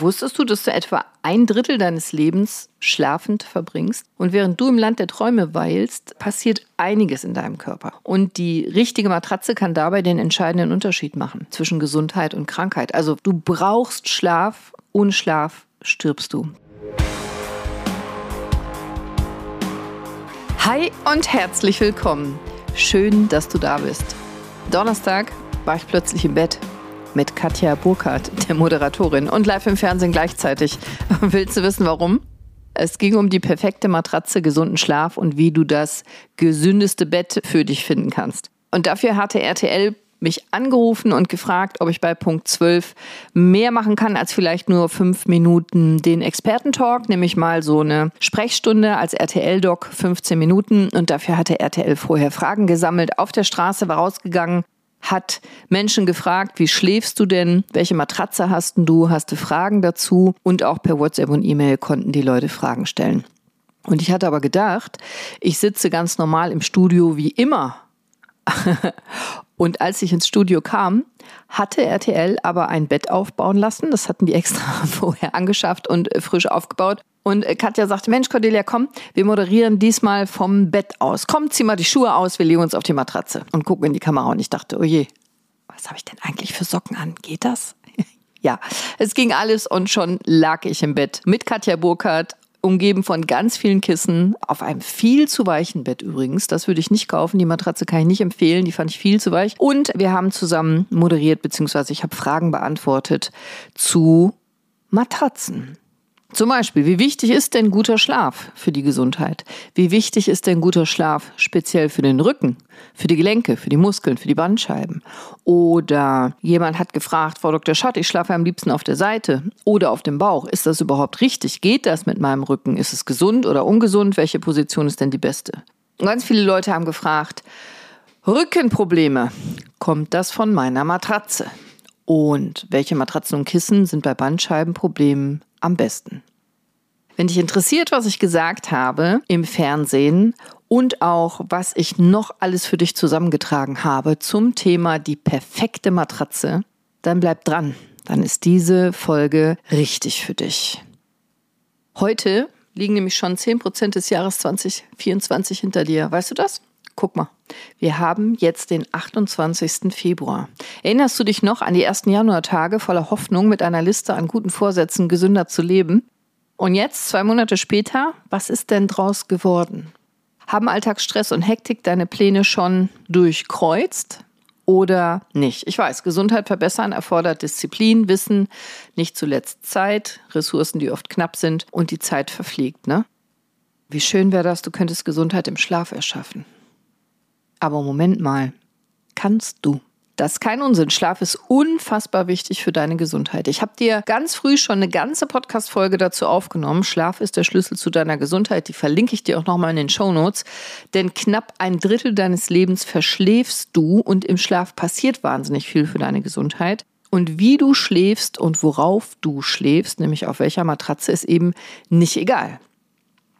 Wusstest du, dass du etwa ein Drittel deines Lebens schlafend verbringst? Und während du im Land der Träume weilst, passiert einiges in deinem Körper. Und die richtige Matratze kann dabei den entscheidenden Unterschied machen zwischen Gesundheit und Krankheit. Also du brauchst Schlaf, ohne Schlaf stirbst du. Hi und herzlich willkommen. Schön, dass du da bist. Donnerstag war ich plötzlich im Bett mit Katja Burkhardt, der Moderatorin, und live im Fernsehen gleichzeitig. Willst du wissen, warum? Es ging um die perfekte Matratze, gesunden Schlaf und wie du das gesündeste Bett für dich finden kannst. Und dafür hatte RTL mich angerufen und gefragt, ob ich bei Punkt 12 mehr machen kann als vielleicht nur fünf Minuten den Expertentalk, nämlich mal so eine Sprechstunde als RTL-Doc, 15 Minuten. Und dafür hatte RTL vorher Fragen gesammelt. Auf der Straße war rausgegangen, hat Menschen gefragt, wie schläfst du denn? Welche Matratze hast du? Hast du Fragen dazu? Und auch per WhatsApp und E-Mail konnten die Leute Fragen stellen. Und ich hatte aber gedacht, ich sitze ganz normal im Studio wie immer. und als ich ins Studio kam, hatte RTL aber ein Bett aufbauen lassen. Das hatten die extra vorher angeschafft und frisch aufgebaut. Und äh, Katja sagte, Mensch, Cordelia, komm, wir moderieren diesmal vom Bett aus. Komm, zieh mal die Schuhe aus, wir legen uns auf die Matratze und gucken in die Kamera. Und ich dachte, oh je, was habe ich denn eigentlich für Socken an? Geht das? ja, es ging alles und schon lag ich im Bett mit Katja Burkhardt, umgeben von ganz vielen Kissen, auf einem viel zu weichen Bett übrigens. Das würde ich nicht kaufen. Die Matratze kann ich nicht empfehlen. Die fand ich viel zu weich. Und wir haben zusammen moderiert, beziehungsweise ich habe Fragen beantwortet zu Matratzen. Zum Beispiel, wie wichtig ist denn guter Schlaf für die Gesundheit? Wie wichtig ist denn guter Schlaf speziell für den Rücken, für die Gelenke, für die Muskeln, für die Bandscheiben? Oder jemand hat gefragt, Frau Dr. Schott, ich schlafe am liebsten auf der Seite oder auf dem Bauch. Ist das überhaupt richtig? Geht das mit meinem Rücken? Ist es gesund oder ungesund? Welche Position ist denn die beste? Und ganz viele Leute haben gefragt, Rückenprobleme, kommt das von meiner Matratze? Und welche Matratzen und Kissen sind bei Bandscheibenproblemen am besten. Wenn dich interessiert, was ich gesagt habe im Fernsehen und auch, was ich noch alles für dich zusammengetragen habe zum Thema die perfekte Matratze, dann bleib dran. Dann ist diese Folge richtig für dich. Heute liegen nämlich schon 10% des Jahres 2024 hinter dir. Weißt du das? Guck mal, wir haben jetzt den 28. Februar. Erinnerst du dich noch an die ersten Januartage voller Hoffnung mit einer Liste an guten Vorsätzen, gesünder zu leben? Und jetzt, zwei Monate später, was ist denn draus geworden? Haben Alltagsstress und Hektik deine Pläne schon durchkreuzt oder nicht? Ich weiß, Gesundheit verbessern erfordert Disziplin, Wissen, nicht zuletzt Zeit, Ressourcen, die oft knapp sind und die Zeit verfliegt, ne? Wie schön wäre das, du könntest Gesundheit im Schlaf erschaffen. Aber Moment mal, kannst du? Das ist kein Unsinn. Schlaf ist unfassbar wichtig für deine Gesundheit. Ich habe dir ganz früh schon eine ganze Podcast-Folge dazu aufgenommen. Schlaf ist der Schlüssel zu deiner Gesundheit. Die verlinke ich dir auch nochmal in den Show Notes. Denn knapp ein Drittel deines Lebens verschläfst du und im Schlaf passiert wahnsinnig viel für deine Gesundheit. Und wie du schläfst und worauf du schläfst, nämlich auf welcher Matratze, ist eben nicht egal.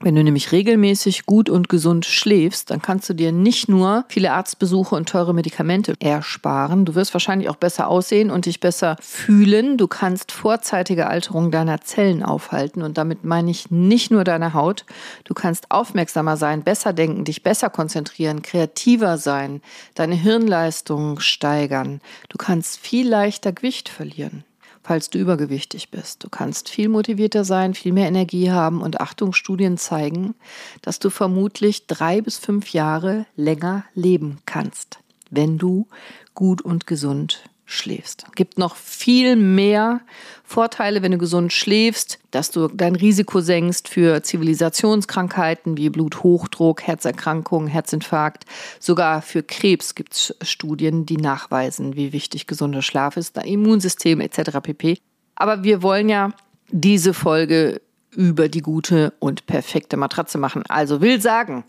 Wenn du nämlich regelmäßig gut und gesund schläfst, dann kannst du dir nicht nur viele Arztbesuche und teure Medikamente ersparen. Du wirst wahrscheinlich auch besser aussehen und dich besser fühlen. Du kannst vorzeitige Alterung deiner Zellen aufhalten und damit meine ich nicht nur deine Haut. Du kannst aufmerksamer sein, besser denken, dich besser konzentrieren, kreativer sein, deine Hirnleistung steigern. Du kannst viel leichter Gewicht verlieren falls du übergewichtig bist. Du kannst viel motivierter sein, viel mehr Energie haben und Achtung, Studien zeigen, dass du vermutlich drei bis fünf Jahre länger leben kannst, wenn du gut und gesund schläfst. Gibt noch viel mehr Vorteile, wenn du gesund schläfst, dass du dein Risiko senkst für Zivilisationskrankheiten wie Bluthochdruck, Herzerkrankungen, Herzinfarkt. Sogar für Krebs gibt es Studien, die nachweisen, wie wichtig gesunder Schlaf ist, dein Immunsystem etc. pp. Aber wir wollen ja diese Folge über die gute und perfekte Matratze machen. Also will sagen,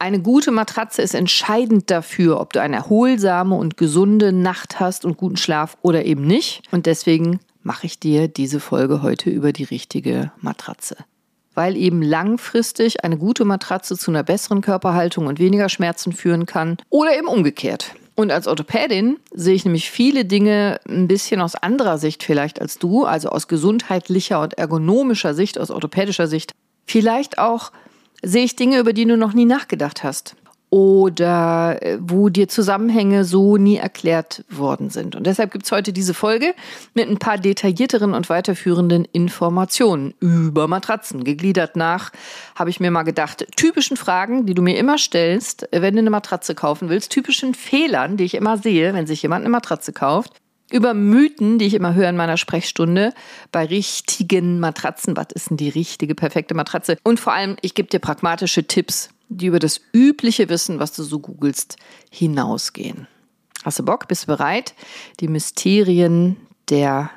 eine gute Matratze ist entscheidend dafür, ob du eine erholsame und gesunde Nacht hast und guten Schlaf oder eben nicht. Und deswegen mache ich dir diese Folge heute über die richtige Matratze. Weil eben langfristig eine gute Matratze zu einer besseren Körperhaltung und weniger Schmerzen führen kann oder eben umgekehrt. Und als Orthopädin sehe ich nämlich viele Dinge ein bisschen aus anderer Sicht vielleicht als du, also aus gesundheitlicher und ergonomischer Sicht, aus orthopädischer Sicht. Vielleicht auch sehe ich Dinge, über die du noch nie nachgedacht hast oder äh, wo dir Zusammenhänge so nie erklärt worden sind. Und deshalb gibt's heute diese Folge mit ein paar detaillierteren und weiterführenden Informationen über Matratzen. Gegliedert nach, habe ich mir mal gedacht, typischen Fragen, die du mir immer stellst, wenn du eine Matratze kaufen willst, typischen Fehlern, die ich immer sehe, wenn sich jemand eine Matratze kauft über Mythen, die ich immer höre in meiner Sprechstunde, bei richtigen Matratzen. Was ist denn die richtige, perfekte Matratze? Und vor allem, ich gebe dir pragmatische Tipps, die über das übliche Wissen, was du so googelst, hinausgehen. Hast du Bock? Bist du bereit, die Mysterien der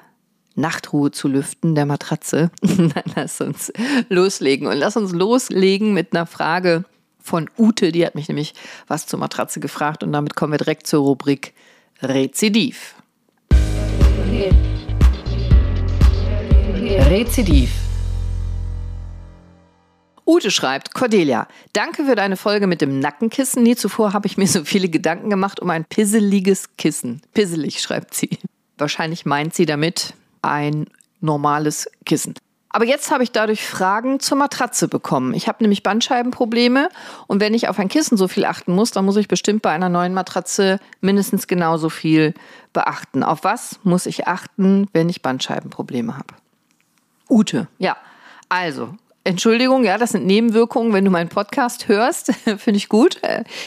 Nachtruhe zu lüften, der Matratze? Dann lass uns loslegen. Und lass uns loslegen mit einer Frage von Ute. Die hat mich nämlich was zur Matratze gefragt. Und damit kommen wir direkt zur Rubrik Rezidiv. Rezidiv. Ute schreibt, Cordelia, danke für deine Folge mit dem Nackenkissen. Nie zuvor habe ich mir so viele Gedanken gemacht um ein pisseliges Kissen. Pisselig, schreibt sie. Wahrscheinlich meint sie damit ein normales Kissen. Aber jetzt habe ich dadurch Fragen zur Matratze bekommen. Ich habe nämlich Bandscheibenprobleme und wenn ich auf ein Kissen so viel achten muss, dann muss ich bestimmt bei einer neuen Matratze mindestens genauso viel beachten. Auf was muss ich achten, wenn ich Bandscheibenprobleme habe? Ute, ja. Also, Entschuldigung, ja, das sind Nebenwirkungen, wenn du meinen Podcast hörst. Finde ich gut.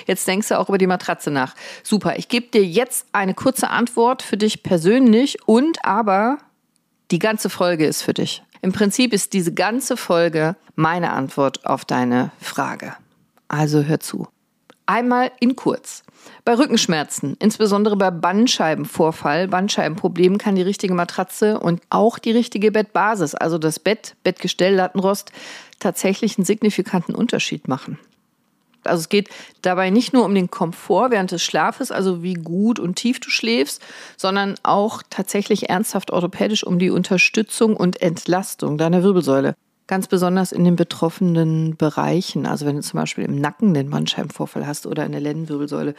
Jetzt denkst du auch über die Matratze nach. Super. Ich gebe dir jetzt eine kurze Antwort für dich persönlich und aber die ganze Folge ist für dich. Im Prinzip ist diese ganze Folge meine Antwort auf deine Frage. Also hör zu. Einmal in kurz. Bei Rückenschmerzen, insbesondere bei Bandscheibenvorfall, Bandscheibenproblemen, kann die richtige Matratze und auch die richtige Bettbasis, also das Bett, Bettgestell, Lattenrost, tatsächlich einen signifikanten Unterschied machen. Also es geht dabei nicht nur um den Komfort während des Schlafes, also wie gut und tief du schläfst, sondern auch tatsächlich ernsthaft orthopädisch um die Unterstützung und Entlastung deiner Wirbelsäule. Ganz besonders in den betroffenen Bereichen, also wenn du zum Beispiel im Nacken den Bandscheibenvorfall hast oder in der Lendenwirbelsäule.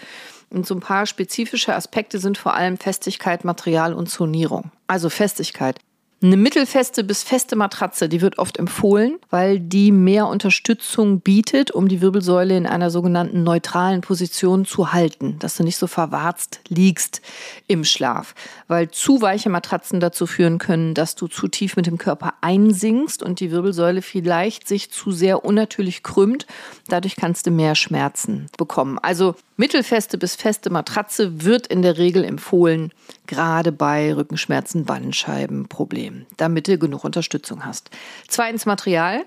Und so ein paar spezifische Aspekte sind vor allem Festigkeit, Material und Zonierung. Also Festigkeit. Eine mittelfeste bis feste Matratze, die wird oft empfohlen, weil die mehr Unterstützung bietet, um die Wirbelsäule in einer sogenannten neutralen Position zu halten, dass du nicht so verwarzt liegst im Schlaf, weil zu weiche Matratzen dazu führen können, dass du zu tief mit dem Körper einsinkst und die Wirbelsäule vielleicht sich zu sehr unnatürlich krümmt. Dadurch kannst du mehr Schmerzen bekommen. Also mittelfeste bis feste Matratze wird in der Regel empfohlen, gerade bei Rückenschmerzen, Bandscheibenproblemen. Problem, damit du genug Unterstützung hast. Zweitens Material.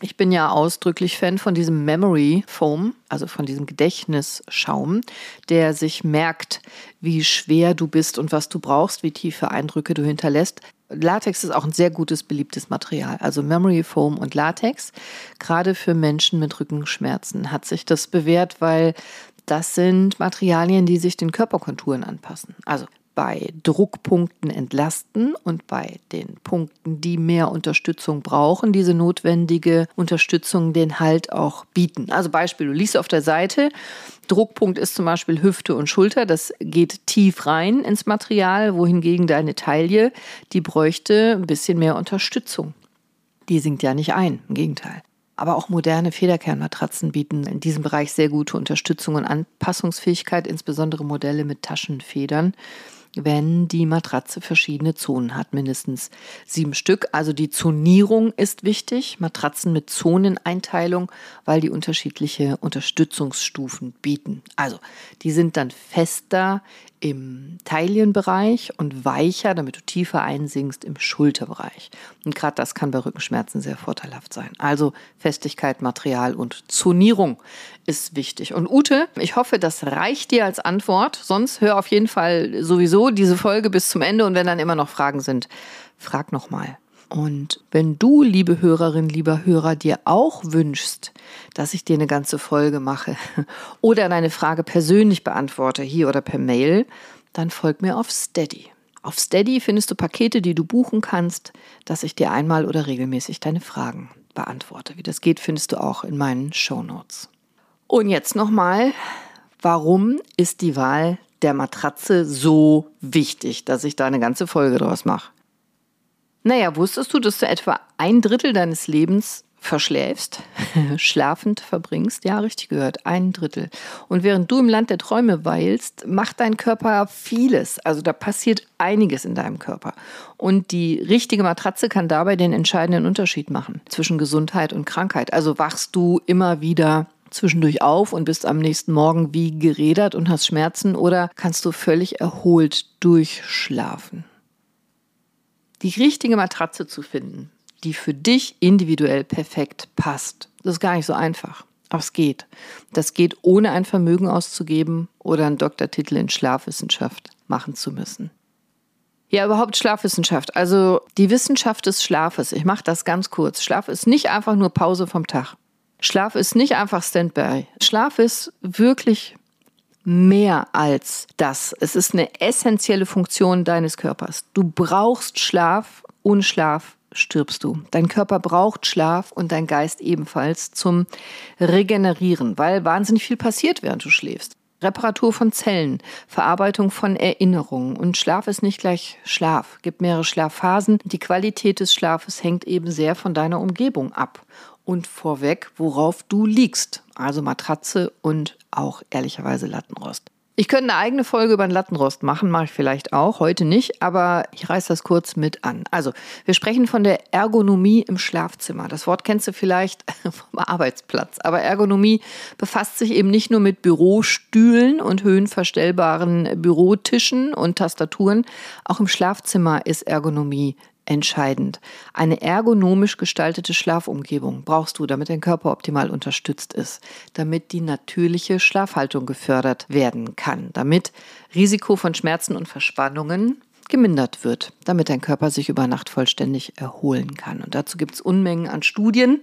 Ich bin ja ausdrücklich Fan von diesem Memory Foam, also von diesem Gedächtnisschaum, der sich merkt, wie schwer du bist und was du brauchst, wie tiefe Eindrücke du hinterlässt. Latex ist auch ein sehr gutes, beliebtes Material. Also Memory Foam und Latex. Gerade für Menschen mit Rückenschmerzen hat sich das bewährt, weil das sind Materialien, die sich den Körperkonturen anpassen. Also bei Druckpunkten entlasten und bei den Punkten, die mehr Unterstützung brauchen, diese notwendige Unterstützung den Halt auch bieten. Also Beispiel, du liest auf der Seite, Druckpunkt ist zum Beispiel Hüfte und Schulter, das geht tief rein ins Material, wohingegen deine Taille, die bräuchte ein bisschen mehr Unterstützung. Die sinkt ja nicht ein, im Gegenteil. Aber auch moderne Federkernmatratzen bieten in diesem Bereich sehr gute Unterstützung und Anpassungsfähigkeit, insbesondere Modelle mit Taschenfedern wenn die Matratze verschiedene Zonen hat, mindestens sieben Stück. Also die Zonierung ist wichtig, Matratzen mit Zoneneinteilung, weil die unterschiedliche Unterstützungsstufen bieten. Also die sind dann fester im Taillenbereich und weicher, damit du tiefer einsinkst im Schulterbereich. Und gerade das kann bei Rückenschmerzen sehr vorteilhaft sein. Also Festigkeit, Material und Zonierung ist wichtig. Und Ute, ich hoffe, das reicht dir als Antwort. Sonst hör auf jeden Fall sowieso diese Folge bis zum Ende und wenn dann immer noch Fragen sind, frag nochmal. Und wenn du, liebe Hörerin, lieber Hörer, dir auch wünschst, dass ich dir eine ganze Folge mache oder deine Frage persönlich beantworte, hier oder per Mail, dann folg mir auf Steady. Auf Steady findest du Pakete, die du buchen kannst, dass ich dir einmal oder regelmäßig deine Fragen beantworte. Wie das geht, findest du auch in meinen Show Notes. Und jetzt nochmal, warum ist die Wahl der Matratze so wichtig, dass ich da eine ganze Folge draus mache. Naja, wusstest du, dass du etwa ein Drittel deines Lebens verschläfst, schlafend verbringst, ja, richtig gehört, ein Drittel. Und während du im Land der Träume weilst, macht dein Körper vieles. Also da passiert einiges in deinem Körper. Und die richtige Matratze kann dabei den entscheidenden Unterschied machen zwischen Gesundheit und Krankheit. Also wachst du immer wieder zwischendurch auf und bist am nächsten Morgen wie gerädert und hast Schmerzen oder kannst du völlig erholt durchschlafen. Die richtige Matratze zu finden, die für dich individuell perfekt passt. Das ist gar nicht so einfach. Aber es geht. Das geht ohne ein Vermögen auszugeben oder einen Doktortitel in Schlafwissenschaft machen zu müssen. Ja, überhaupt Schlafwissenschaft. Also die Wissenschaft des Schlafes. Ich mache das ganz kurz. Schlaf ist nicht einfach nur Pause vom Tag. Schlaf ist nicht einfach Standby. Schlaf ist wirklich mehr als das. Es ist eine essentielle Funktion deines Körpers. Du brauchst Schlaf. Ohne Schlaf stirbst du. Dein Körper braucht Schlaf und dein Geist ebenfalls zum Regenerieren, weil wahnsinnig viel passiert, während du schläfst. Reparatur von Zellen, Verarbeitung von Erinnerungen. Und Schlaf ist nicht gleich Schlaf. Es gibt mehrere Schlafphasen. Die Qualität des Schlafes hängt eben sehr von deiner Umgebung ab. Und vorweg, worauf du liegst. Also Matratze und auch ehrlicherweise Lattenrost. Ich könnte eine eigene Folge über den Lattenrost machen, mache ich vielleicht auch, heute nicht, aber ich reiße das kurz mit an. Also, wir sprechen von der Ergonomie im Schlafzimmer. Das Wort kennst du vielleicht vom Arbeitsplatz, aber Ergonomie befasst sich eben nicht nur mit Bürostühlen und höhenverstellbaren Bürotischen und Tastaturen. Auch im Schlafzimmer ist Ergonomie entscheidend. Eine ergonomisch gestaltete Schlafumgebung brauchst du, damit dein Körper optimal unterstützt ist, damit die natürliche Schlafhaltung gefördert werden kann, damit Risiko von Schmerzen und Verspannungen gemindert wird, damit dein Körper sich über Nacht vollständig erholen kann. Und dazu gibt es Unmengen an Studien.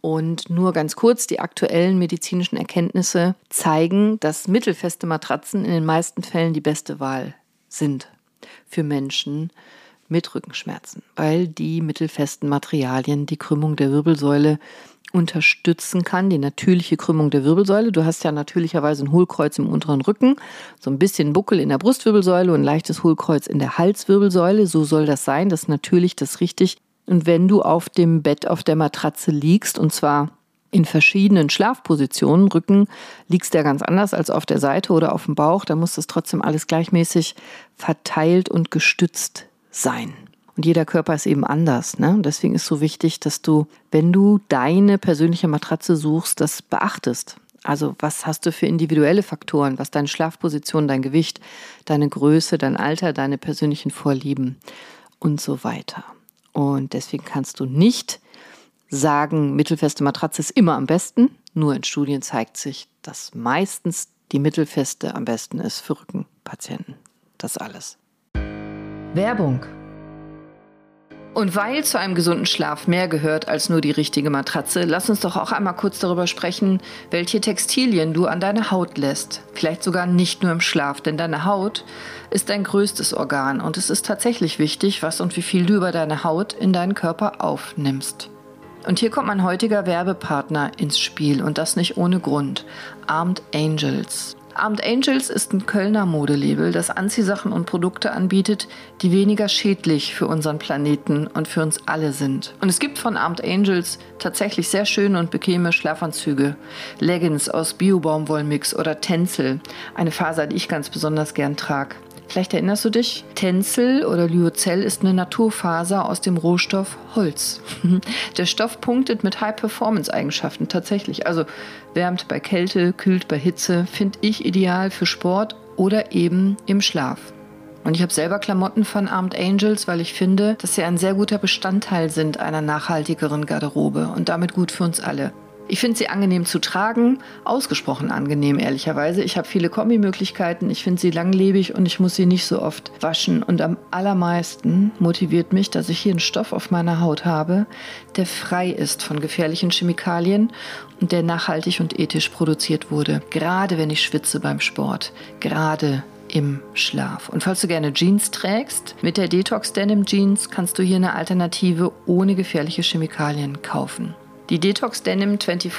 Und nur ganz kurz, die aktuellen medizinischen Erkenntnisse zeigen, dass mittelfeste Matratzen in den meisten Fällen die beste Wahl sind für Menschen mit Rückenschmerzen, weil die mittelfesten Materialien die Krümmung der Wirbelsäule unterstützen kann, die natürliche Krümmung der Wirbelsäule. Du hast ja natürlicherweise ein Hohlkreuz im unteren Rücken, so ein bisschen Buckel in der Brustwirbelsäule und ein leichtes Hohlkreuz in der Halswirbelsäule. So soll das sein, das ist natürlich, das ist richtig. Und wenn du auf dem Bett auf der Matratze liegst, und zwar in verschiedenen Schlafpositionen, Rücken liegst ja ganz anders als auf der Seite oder auf dem Bauch, da muss das trotzdem alles gleichmäßig verteilt und gestützt sein. Und jeder Körper ist eben anders. Ne? Und deswegen ist so wichtig, dass du, wenn du deine persönliche Matratze suchst, das beachtest. Also was hast du für individuelle Faktoren, was deine Schlafposition, dein Gewicht, deine Größe, dein Alter, deine persönlichen Vorlieben und so weiter. Und deswegen kannst du nicht sagen, mittelfeste Matratze ist immer am besten. Nur in Studien zeigt sich, dass meistens die mittelfeste am besten ist für Rückenpatienten. Das alles. Werbung. Und weil zu einem gesunden Schlaf mehr gehört als nur die richtige Matratze, lass uns doch auch einmal kurz darüber sprechen, welche Textilien du an deine Haut lässt. Vielleicht sogar nicht nur im Schlaf, denn deine Haut ist dein größtes Organ und es ist tatsächlich wichtig, was und wie viel du über deine Haut in deinen Körper aufnimmst. Und hier kommt mein heutiger Werbepartner ins Spiel und das nicht ohne Grund. Armed Angels. Armed Angels ist ein Kölner Modelabel, das Anziehsachen und Produkte anbietet, die weniger schädlich für unseren Planeten und für uns alle sind. Und es gibt von Armed Angels tatsächlich sehr schöne und bequeme Schlafanzüge, Leggings aus Bio-Baumwollmix oder Tencel, eine Faser, die ich ganz besonders gern trage. Vielleicht erinnerst du dich, Tencel oder Lyocell ist eine Naturfaser aus dem Rohstoff Holz. Der Stoff punktet mit High-Performance-Eigenschaften tatsächlich. Also wärmt bei Kälte, kühlt bei Hitze, finde ich ideal für Sport oder eben im Schlaf. Und ich habe selber Klamotten von Armed Angels, weil ich finde, dass sie ein sehr guter Bestandteil sind einer nachhaltigeren Garderobe und damit gut für uns alle. Ich finde sie angenehm zu tragen, ausgesprochen angenehm, ehrlicherweise. Ich habe viele Kombimöglichkeiten, ich finde sie langlebig und ich muss sie nicht so oft waschen. Und am allermeisten motiviert mich, dass ich hier einen Stoff auf meiner Haut habe, der frei ist von gefährlichen Chemikalien und der nachhaltig und ethisch produziert wurde. Gerade wenn ich schwitze beim Sport, gerade im Schlaf. Und falls du gerne Jeans trägst, mit der Detox Denim Jeans kannst du hier eine Alternative ohne gefährliche Chemikalien kaufen. Die Detox Denim 24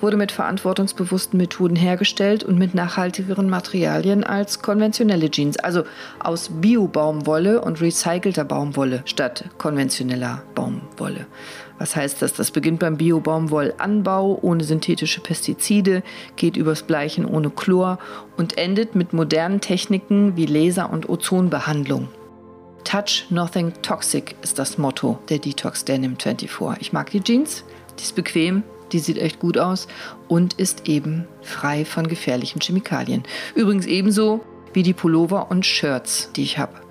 wurde mit verantwortungsbewussten Methoden hergestellt und mit nachhaltigeren Materialien als konventionelle Jeans, also aus Bio-Baumwolle und recycelter Baumwolle statt konventioneller Baumwolle. Was heißt das? Das beginnt beim Bio-Baumwollanbau ohne synthetische Pestizide, geht übers Bleichen ohne Chlor und endet mit modernen Techniken wie Laser- und Ozonbehandlung. Touch Nothing Toxic ist das Motto der Detox Denim 24. Ich mag die Jeans, die ist bequem, die sieht echt gut aus und ist eben frei von gefährlichen Chemikalien. Übrigens ebenso wie die Pullover und Shirts, die ich habe.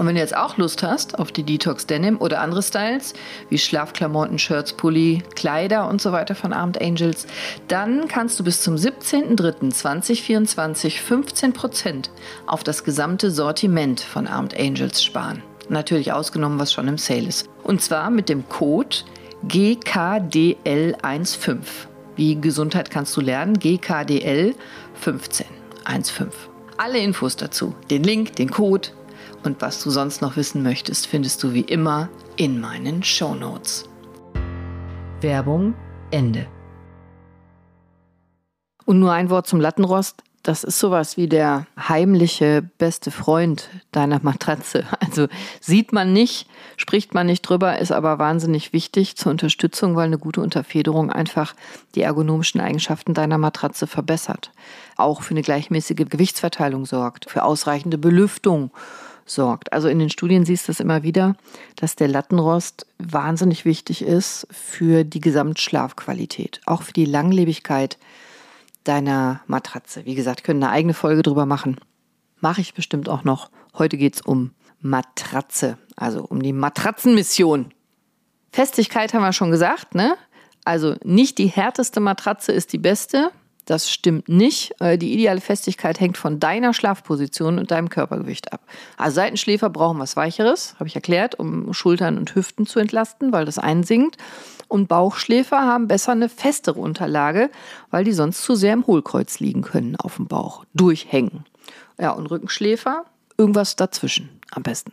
Und wenn du jetzt auch Lust hast auf die Detox Denim oder andere Styles, wie Schlafklamotten, Shirts, Pulli, Kleider und so weiter von Armed Angels, dann kannst du bis zum 17.03.2024 15% auf das gesamte Sortiment von Armed Angels sparen. Natürlich ausgenommen, was schon im Sale ist. Und zwar mit dem Code GKDL15. Wie Gesundheit kannst du lernen? GKDL 15. 15. Alle Infos dazu, den Link, den Code und was du sonst noch wissen möchtest, findest du wie immer in meinen Show Notes. Werbung Ende. Und nur ein Wort zum Lattenrost. Das ist sowas wie der heimliche beste Freund deiner Matratze. Also sieht man nicht, spricht man nicht drüber, ist aber wahnsinnig wichtig zur Unterstützung, weil eine gute Unterfederung einfach die ergonomischen Eigenschaften deiner Matratze verbessert. Auch für eine gleichmäßige Gewichtsverteilung sorgt, für ausreichende Belüftung sorgt. Also in den Studien siehst du es immer wieder, dass der Lattenrost wahnsinnig wichtig ist für die Gesamtschlafqualität, auch für die Langlebigkeit deiner Matratze. Wie gesagt, können eine eigene Folge drüber machen. Mache ich bestimmt auch noch. Heute geht es um Matratze, also um die Matratzenmission. Festigkeit haben wir schon gesagt, ne? Also nicht die härteste Matratze ist die beste, das stimmt nicht. Äh, die ideale Festigkeit hängt von deiner Schlafposition und deinem Körpergewicht ab. Also Seitenschläfer brauchen was Weicheres, habe ich erklärt, um Schultern und Hüften zu entlasten, weil das einsinkt. Und Bauchschläfer haben besser eine festere Unterlage, weil die sonst zu sehr im Hohlkreuz liegen können auf dem Bauch, durchhängen. Ja, und Rückenschläfer, irgendwas dazwischen am besten.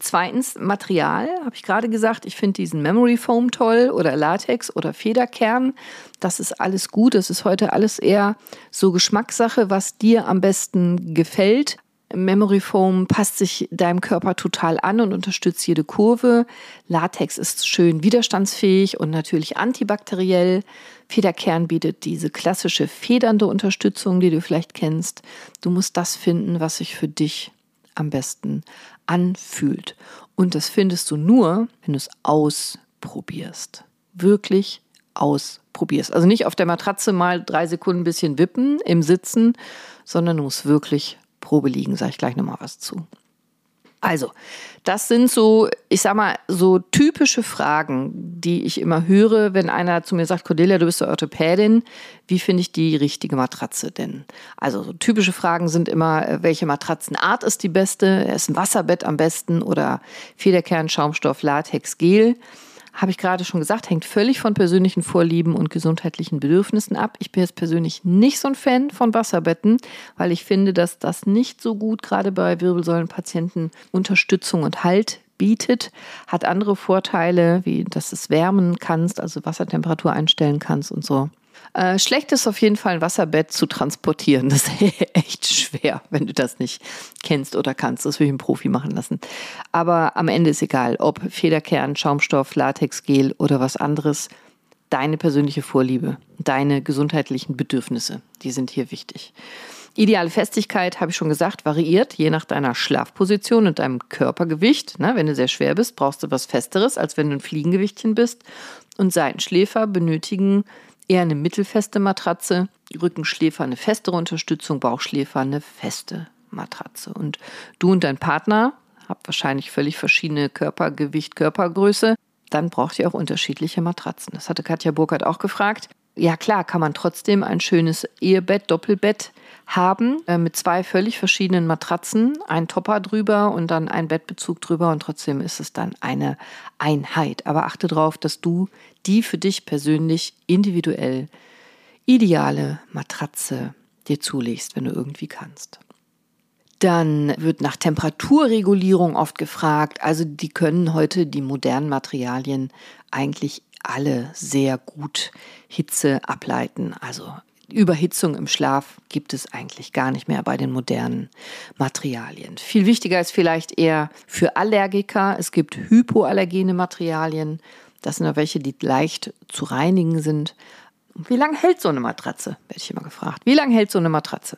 Zweitens, Material, habe ich gerade gesagt. Ich finde diesen Memory Foam toll oder Latex oder Federkern. Das ist alles gut. Das ist heute alles eher so Geschmackssache, was dir am besten gefällt. Memory Foam passt sich deinem Körper total an und unterstützt jede Kurve. Latex ist schön widerstandsfähig und natürlich antibakteriell. Federkern bietet diese klassische federnde Unterstützung, die du vielleicht kennst. Du musst das finden, was sich für dich am besten anfühlt. Und das findest du nur, wenn du es ausprobierst. Wirklich ausprobierst. Also nicht auf der Matratze mal drei Sekunden ein bisschen wippen im Sitzen, sondern du musst wirklich Probe liegen, sage ich gleich nochmal was zu. Also, das sind so, ich sag mal, so typische Fragen, die ich immer höre, wenn einer zu mir sagt, Cordelia, du bist der Orthopädin, wie finde ich die richtige Matratze denn? Also, so typische Fragen sind immer, äh, welche Matratzenart ist die beste? Ist ein Wasserbett am besten oder Federkern, Schaumstoff, Latex, Gel? Habe ich gerade schon gesagt, hängt völlig von persönlichen Vorlieben und gesundheitlichen Bedürfnissen ab. Ich bin jetzt persönlich nicht so ein Fan von Wasserbetten, weil ich finde, dass das nicht so gut gerade bei Wirbelsäulenpatienten Unterstützung und Halt bietet, hat andere Vorteile, wie dass es wärmen kannst, also Wassertemperatur einstellen kannst und so. Äh, schlecht ist auf jeden Fall ein Wasserbett zu transportieren. Das ist echt schwer, wenn du das nicht kennst oder kannst. Das will ich einen Profi machen lassen. Aber am Ende ist egal, ob Federkern, Schaumstoff, Latexgel oder was anderes. Deine persönliche Vorliebe, deine gesundheitlichen Bedürfnisse, die sind hier wichtig. Ideale Festigkeit, habe ich schon gesagt, variiert je nach deiner Schlafposition und deinem Körpergewicht. Na, wenn du sehr schwer bist, brauchst du was Festeres, als wenn du ein Fliegengewichtchen bist. Und Seitenschläfer benötigen eher eine mittelfeste Matratze, Rückenschläfer eine festere Unterstützung, Bauchschläfer eine feste Matratze. Und du und dein Partner habt wahrscheinlich völlig verschiedene Körpergewicht, Körpergröße. Dann braucht ihr auch unterschiedliche Matratzen. Das hatte Katja Burkhardt auch gefragt. Ja klar, kann man trotzdem ein schönes Ehebett, Doppelbett haben äh, mit zwei völlig verschiedenen Matratzen, ein Topper drüber und dann ein Bettbezug drüber und trotzdem ist es dann eine Einheit. Aber achte darauf, dass du die für dich persönlich individuell ideale Matratze dir zulegst, wenn du irgendwie kannst. Dann wird nach Temperaturregulierung oft gefragt. Also die können heute die modernen Materialien eigentlich alle sehr gut Hitze ableiten. Also Überhitzung im Schlaf gibt es eigentlich gar nicht mehr bei den modernen Materialien. Viel wichtiger ist vielleicht eher für Allergiker. Es gibt hypoallergene Materialien. Das sind ja welche, die leicht zu reinigen sind. Wie lange hält so eine Matratze? Werde ich immer gefragt. Wie lange hält so eine Matratze?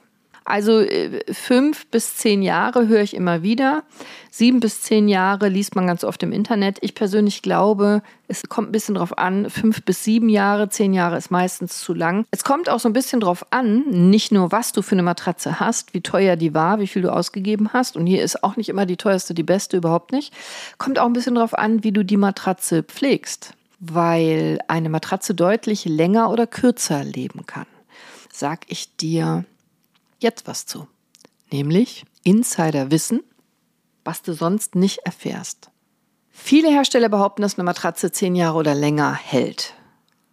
Also äh, fünf bis zehn Jahre höre ich immer wieder. Sieben bis zehn Jahre liest man ganz oft im Internet. Ich persönlich glaube, es kommt ein bisschen drauf an. Fünf bis sieben Jahre, zehn Jahre ist meistens zu lang. Es kommt auch so ein bisschen drauf an, nicht nur was du für eine Matratze hast, wie teuer die war, wie viel du ausgegeben hast. Und hier ist auch nicht immer die teuerste die beste, überhaupt nicht. Kommt auch ein bisschen drauf an, wie du die Matratze pflegst. Weil eine Matratze deutlich länger oder kürzer leben kann. Sag ich dir jetzt was zu. Nämlich Insider wissen, was du sonst nicht erfährst. Viele Hersteller behaupten, dass eine Matratze zehn Jahre oder länger hält.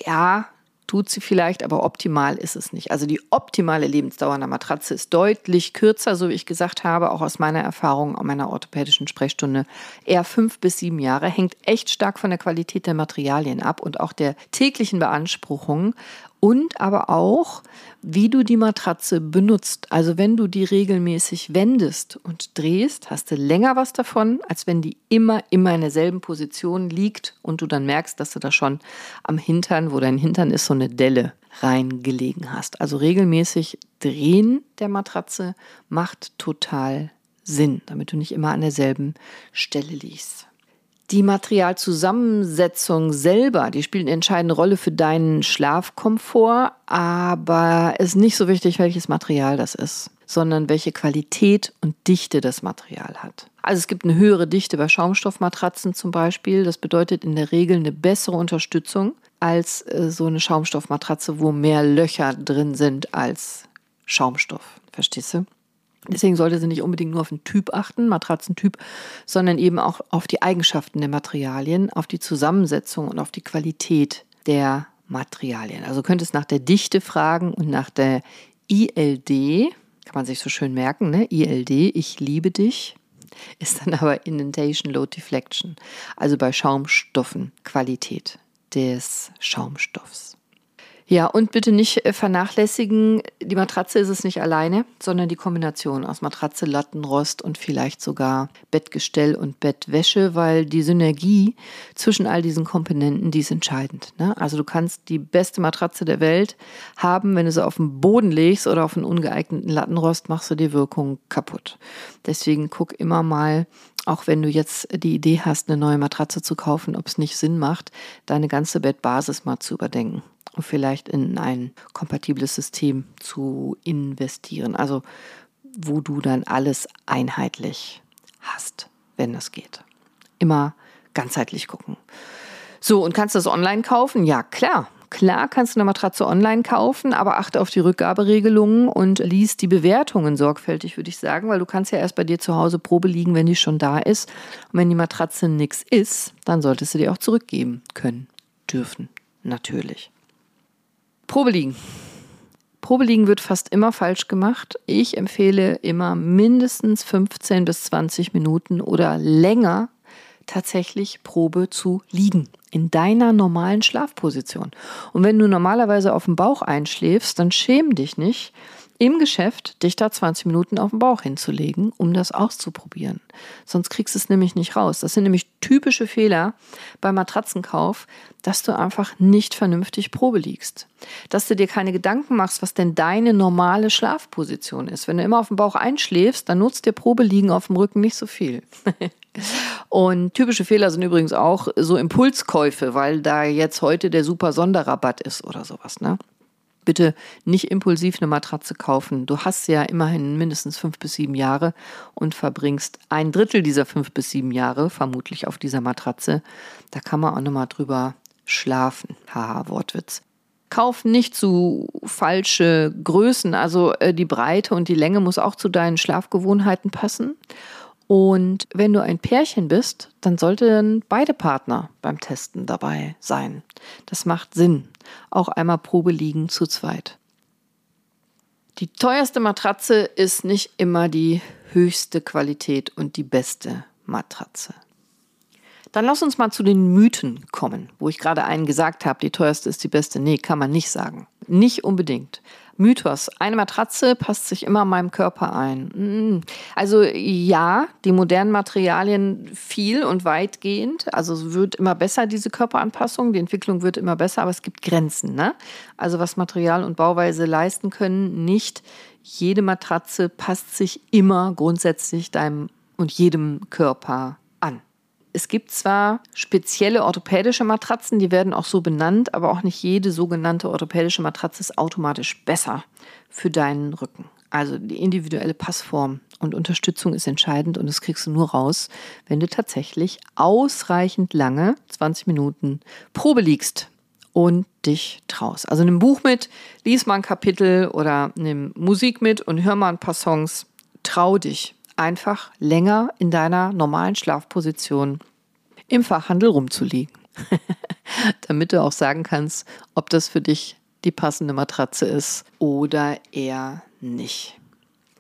Ja, tut sie vielleicht, aber optimal ist es nicht. Also die optimale Lebensdauer einer Matratze ist deutlich kürzer, so wie ich gesagt habe, auch aus meiner Erfahrung an meiner orthopädischen Sprechstunde. Eher fünf bis sieben Jahre, hängt echt stark von der Qualität der Materialien ab und auch der täglichen Beanspruchung und aber auch, wie du die Matratze benutzt. Also wenn du die regelmäßig wendest und drehst, hast du länger was davon, als wenn die immer, immer in derselben Position liegt und du dann merkst, dass du da schon am Hintern, wo dein Hintern ist, so eine Delle reingelegen hast. Also regelmäßig drehen der Matratze macht total Sinn, damit du nicht immer an derselben Stelle liegst. Die Materialzusammensetzung selber, die spielt eine entscheidende Rolle für deinen Schlafkomfort, aber es ist nicht so wichtig, welches Material das ist, sondern welche Qualität und Dichte das Material hat. Also es gibt eine höhere Dichte bei Schaumstoffmatratzen zum Beispiel. Das bedeutet in der Regel eine bessere Unterstützung als äh, so eine Schaumstoffmatratze, wo mehr Löcher drin sind als Schaumstoff. Verstehst du? Deswegen sollte sie nicht unbedingt nur auf den Typ achten, Matratzentyp, sondern eben auch auf die Eigenschaften der Materialien, auf die Zusammensetzung und auf die Qualität der Materialien. Also könnte es nach der Dichte fragen und nach der ILD, kann man sich so schön merken, ne? ILD, ich liebe dich, ist dann aber Indentation Low Deflection, also bei Schaumstoffen Qualität des Schaumstoffs. Ja, und bitte nicht äh, vernachlässigen, die Matratze ist es nicht alleine, sondern die Kombination aus Matratze, Lattenrost und vielleicht sogar Bettgestell und Bettwäsche, weil die Synergie zwischen all diesen Komponenten, die ist entscheidend. Ne? Also du kannst die beste Matratze der Welt haben, wenn du sie auf den Boden legst oder auf einen ungeeigneten Lattenrost, machst du die Wirkung kaputt. Deswegen guck immer mal, auch wenn du jetzt die Idee hast, eine neue Matratze zu kaufen, ob es nicht Sinn macht, deine ganze Bettbasis mal zu überdenken vielleicht in ein kompatibles System zu investieren. Also wo du dann alles einheitlich hast, wenn es geht. Immer ganzheitlich gucken. So, und kannst du das online kaufen? Ja, klar. Klar kannst du eine Matratze online kaufen, aber achte auf die Rückgaberegelungen und liest die Bewertungen sorgfältig, würde ich sagen, weil du kannst ja erst bei dir zu Hause Probe liegen, wenn die schon da ist. Und wenn die Matratze nichts ist, dann solltest du die auch zurückgeben können, dürfen, natürlich. Probeliegen. Probeliegen wird fast immer falsch gemacht. Ich empfehle immer mindestens 15 bis 20 Minuten oder länger tatsächlich Probe zu liegen in deiner normalen Schlafposition. Und wenn du normalerweise auf dem Bauch einschläfst, dann schäm dich nicht, im Geschäft dich da 20 Minuten auf den Bauch hinzulegen, um das auszuprobieren. Sonst kriegst du es nämlich nicht raus. Das sind nämlich typische Fehler beim Matratzenkauf, dass du einfach nicht vernünftig Probe liegst. Dass du dir keine Gedanken machst, was denn deine normale Schlafposition ist. Wenn du immer auf dem Bauch einschläfst, dann nutzt dir Probeliegen auf dem Rücken nicht so viel. Und typische Fehler sind übrigens auch so Impulskäufe, weil da jetzt heute der super Sonderrabatt ist oder sowas, ne? Bitte nicht impulsiv eine Matratze kaufen. Du hast ja immerhin mindestens fünf bis sieben Jahre und verbringst ein Drittel dieser fünf bis sieben Jahre vermutlich auf dieser Matratze. Da kann man auch nochmal drüber schlafen. Haha, Wortwitz. Kauf nicht zu falsche Größen, also äh, die Breite und die Länge muss auch zu deinen Schlafgewohnheiten passen. Und wenn du ein Pärchen bist, dann sollten beide Partner beim Testen dabei sein. Das macht Sinn. Auch einmal Probe liegen zu zweit. Die teuerste Matratze ist nicht immer die höchste Qualität und die beste Matratze. Dann lass uns mal zu den Mythen kommen, wo ich gerade einen gesagt habe, die teuerste ist die beste. Nee, kann man nicht sagen. Nicht unbedingt. Mythos. Eine Matratze passt sich immer meinem Körper ein. Mm. Also ja, die modernen Materialien viel und weitgehend. Also es wird immer besser, diese Körperanpassung. Die Entwicklung wird immer besser, aber es gibt Grenzen. Ne? Also was Material und Bauweise leisten können, nicht jede Matratze passt sich immer grundsätzlich deinem und jedem Körper es gibt zwar spezielle orthopädische Matratzen, die werden auch so benannt, aber auch nicht jede sogenannte orthopädische Matratze ist automatisch besser für deinen Rücken. Also die individuelle Passform und Unterstützung ist entscheidend und das kriegst du nur raus, wenn du tatsächlich ausreichend lange, 20 Minuten, Probe liegst und dich traust. Also nimm ein Buch mit, lies mal ein Kapitel oder nimm Musik mit und hör mal ein paar Songs. Trau dich einfach länger in deiner normalen Schlafposition im Fachhandel rumzuliegen. Damit du auch sagen kannst, ob das für dich die passende Matratze ist oder eher nicht.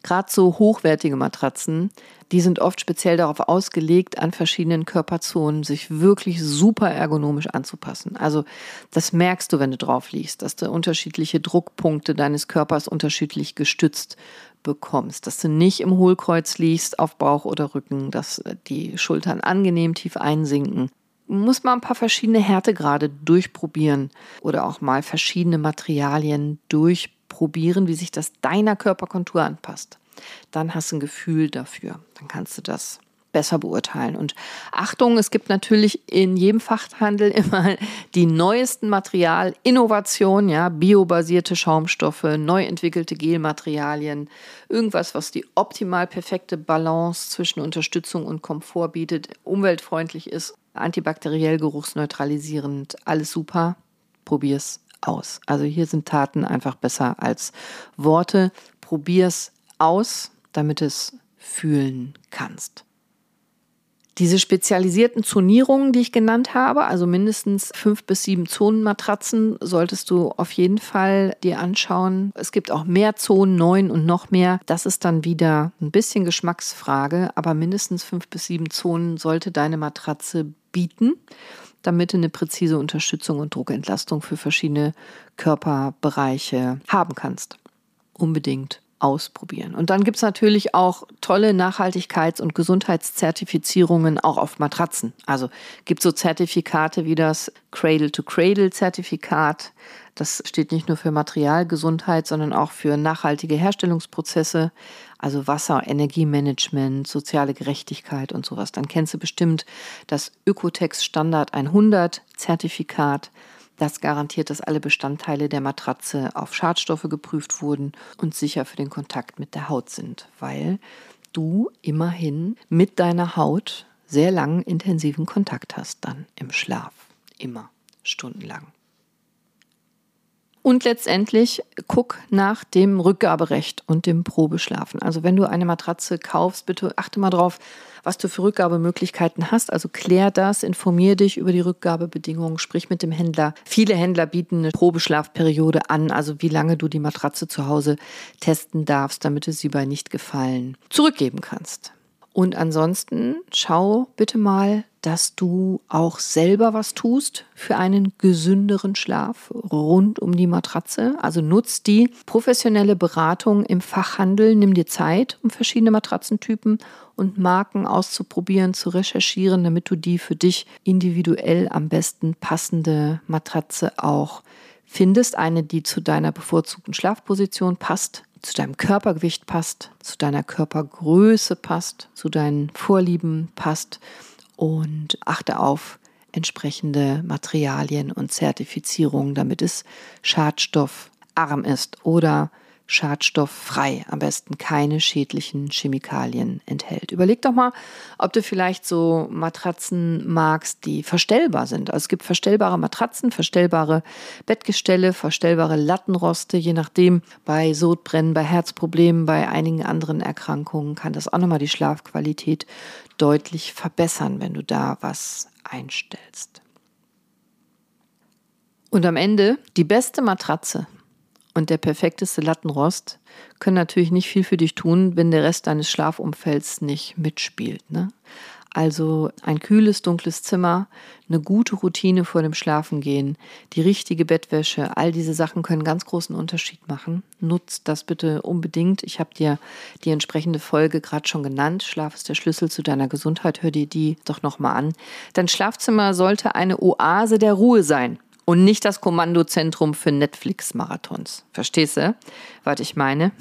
Gerade so hochwertige Matratzen, die sind oft speziell darauf ausgelegt, an verschiedenen Körperzonen sich wirklich super ergonomisch anzupassen. Also das merkst du, wenn du drauf liegst, dass du unterschiedliche Druckpunkte deines Körpers unterschiedlich gestützt bekommst, dass du nicht im Hohlkreuz liegst auf Bauch oder Rücken, dass die Schultern angenehm tief einsinken. Muss man ein paar verschiedene Härtegrade durchprobieren oder auch mal verschiedene Materialien durchprobieren, wie sich das deiner Körperkontur anpasst. Dann hast du ein Gefühl dafür. Dann kannst du das besser beurteilen. Und Achtung, es gibt natürlich in jedem Fachhandel immer die neuesten Materialinnovationen, ja, biobasierte Schaumstoffe, neu entwickelte Gelmaterialien, irgendwas, was die optimal perfekte Balance zwischen Unterstützung und Komfort bietet, umweltfreundlich ist, antibakteriell, geruchsneutralisierend, alles super. Probier's aus. Also hier sind Taten einfach besser als Worte. Probier's aus, damit es fühlen kannst. Diese spezialisierten Zonierungen, die ich genannt habe, also mindestens fünf bis sieben Zonenmatratzen, solltest du auf jeden Fall dir anschauen. Es gibt auch mehr Zonen, neun und noch mehr. Das ist dann wieder ein bisschen Geschmacksfrage, aber mindestens fünf bis sieben Zonen sollte deine Matratze bieten, damit du eine präzise Unterstützung und Druckentlastung für verschiedene Körperbereiche haben kannst. Unbedingt ausprobieren. Und dann gibt es natürlich auch tolle Nachhaltigkeits- und Gesundheitszertifizierungen auch auf Matratzen. Also gibt so Zertifikate wie das Cradle-to-Cradle-Zertifikat. Das steht nicht nur für Materialgesundheit, sondern auch für nachhaltige Herstellungsprozesse, also Wasser, Energiemanagement, soziale Gerechtigkeit und sowas. Dann kennst du bestimmt das Ökotex Standard 100 Zertifikat. Das garantiert, dass alle Bestandteile der Matratze auf Schadstoffe geprüft wurden und sicher für den Kontakt mit der Haut sind, weil du immerhin mit deiner Haut sehr langen intensiven Kontakt hast dann im Schlaf. Immer stundenlang. Und letztendlich guck nach dem Rückgaberecht und dem Probeschlafen. Also wenn du eine Matratze kaufst, bitte achte mal drauf, was du für Rückgabemöglichkeiten hast. Also klär das, informier dich über die Rückgabebedingungen, sprich mit dem Händler. Viele Händler bieten eine Probeschlafperiode an, also wie lange du die Matratze zu Hause testen darfst, damit du sie bei Nichtgefallen zurückgeben kannst. Und ansonsten schau bitte mal, dass du auch selber was tust für einen gesünderen Schlaf rund um die Matratze. Also nutz die professionelle Beratung im Fachhandel, nimm dir Zeit, um verschiedene Matratzentypen und Marken auszuprobieren, zu recherchieren, damit du die für dich individuell am besten passende Matratze auch findest. Eine, die zu deiner bevorzugten Schlafposition passt zu deinem Körpergewicht passt, zu deiner Körpergröße passt, zu deinen Vorlieben passt und achte auf entsprechende Materialien und Zertifizierungen, damit es schadstoffarm ist oder schadstofffrei, am besten keine schädlichen Chemikalien enthält. Überleg doch mal, ob du vielleicht so Matratzen magst, die verstellbar sind. Also es gibt verstellbare Matratzen, verstellbare Bettgestelle, verstellbare Lattenroste, je nachdem. Bei Sodbrennen, bei Herzproblemen, bei einigen anderen Erkrankungen kann das auch nochmal die Schlafqualität deutlich verbessern, wenn du da was einstellst. Und am Ende die beste Matratze, und der perfekteste Lattenrost können natürlich nicht viel für dich tun, wenn der Rest deines Schlafumfelds nicht mitspielt. Ne? Also ein kühles, dunkles Zimmer, eine gute Routine vor dem Schlafengehen, die richtige Bettwäsche, all diese Sachen können ganz großen Unterschied machen. Nutzt das bitte unbedingt. Ich habe dir die entsprechende Folge gerade schon genannt. Schlaf ist der Schlüssel zu deiner Gesundheit. Hör dir die doch nochmal an. Dein Schlafzimmer sollte eine Oase der Ruhe sein und nicht das Kommandozentrum für Netflix-Marathons. Verstehst du, was ich meine?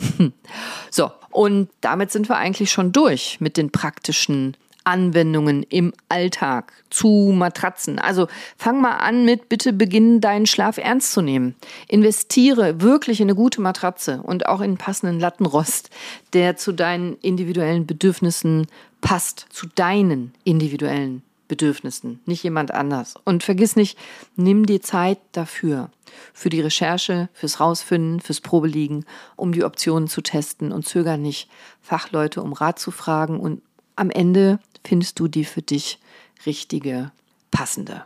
so, und damit sind wir eigentlich schon durch mit den praktischen Anwendungen im Alltag zu Matratzen. Also fang mal an mit, bitte beginn deinen Schlaf ernst zu nehmen. Investiere wirklich in eine gute Matratze und auch in einen passenden Lattenrost, der zu deinen individuellen Bedürfnissen passt, zu deinen individuellen Bedürfnissen, nicht jemand anders. Und vergiss nicht, nimm dir Zeit dafür, für die Recherche, fürs Rausfinden, fürs Probeliegen, um die Optionen zu testen und zöger nicht, Fachleute um Rat zu fragen und am Ende findest du die für dich richtige, passende.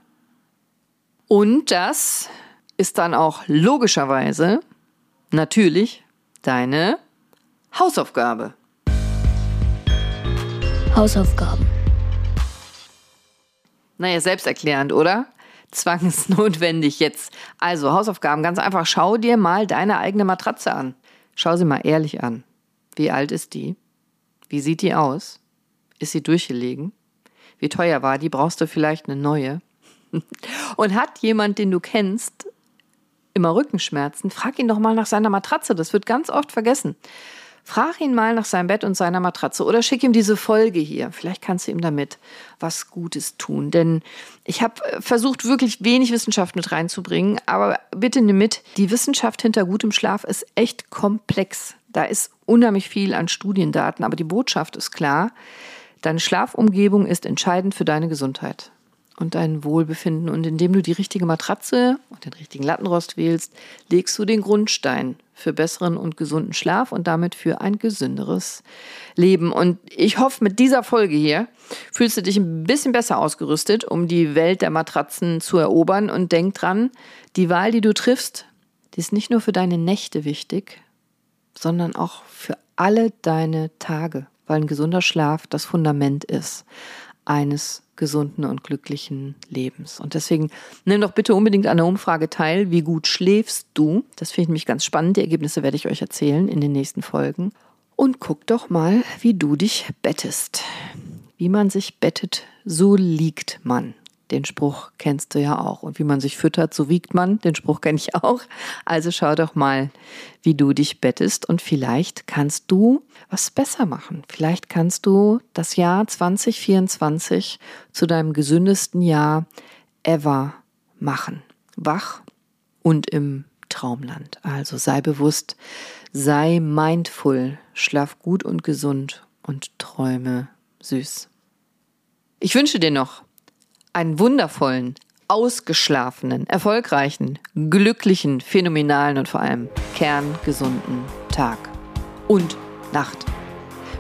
Und das ist dann auch logischerweise natürlich deine Hausaufgabe. Hausaufgaben. Naja, selbsterklärend, oder? Zwangsnotwendig jetzt. Also Hausaufgaben, ganz einfach. Schau dir mal deine eigene Matratze an. Schau sie mal ehrlich an. Wie alt ist die? Wie sieht die aus? Ist sie durchgelegen? Wie teuer war die? Brauchst du vielleicht eine neue? Und hat jemand, den du kennst, immer Rückenschmerzen? Frag ihn doch mal nach seiner Matratze. Das wird ganz oft vergessen. Frag ihn mal nach seinem Bett und seiner Matratze oder schick ihm diese Folge hier. Vielleicht kannst du ihm damit was Gutes tun. Denn ich habe äh, versucht, wirklich wenig Wissenschaft mit reinzubringen. Aber bitte nimm mit, die Wissenschaft hinter gutem Schlaf ist echt komplex. Da ist unheimlich viel an Studiendaten. Aber die Botschaft ist klar. Deine Schlafumgebung ist entscheidend für deine Gesundheit und dein Wohlbefinden. Und indem du die richtige Matratze und den richtigen Lattenrost wählst, legst du den Grundstein für besseren und gesunden Schlaf und damit für ein gesünderes Leben. Und ich hoffe, mit dieser Folge hier fühlst du dich ein bisschen besser ausgerüstet, um die Welt der Matratzen zu erobern. Und denk dran, die Wahl, die du triffst, die ist nicht nur für deine Nächte wichtig, sondern auch für alle deine Tage weil ein gesunder Schlaf das Fundament ist eines gesunden und glücklichen Lebens. Und deswegen nimm doch bitte unbedingt an der Umfrage teil. Wie gut schläfst du? Das finde ich nämlich ganz spannend. Die Ergebnisse werde ich euch erzählen in den nächsten Folgen. Und guck doch mal, wie du dich bettest. Wie man sich bettet, so liegt man. Den Spruch kennst du ja auch. Und wie man sich füttert, so wiegt man. Den Spruch kenne ich auch. Also schau doch mal, wie du dich bettest. Und vielleicht kannst du was besser machen. Vielleicht kannst du das Jahr 2024 zu deinem gesündesten Jahr ever machen. Wach und im Traumland. Also sei bewusst, sei mindful, schlaf gut und gesund und träume süß. Ich wünsche dir noch einen wundervollen, ausgeschlafenen, erfolgreichen, glücklichen, phänomenalen und vor allem kerngesunden Tag und Nacht.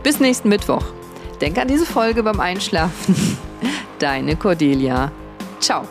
Bis nächsten Mittwoch. Denk an diese Folge beim Einschlafen. Deine Cordelia. Ciao.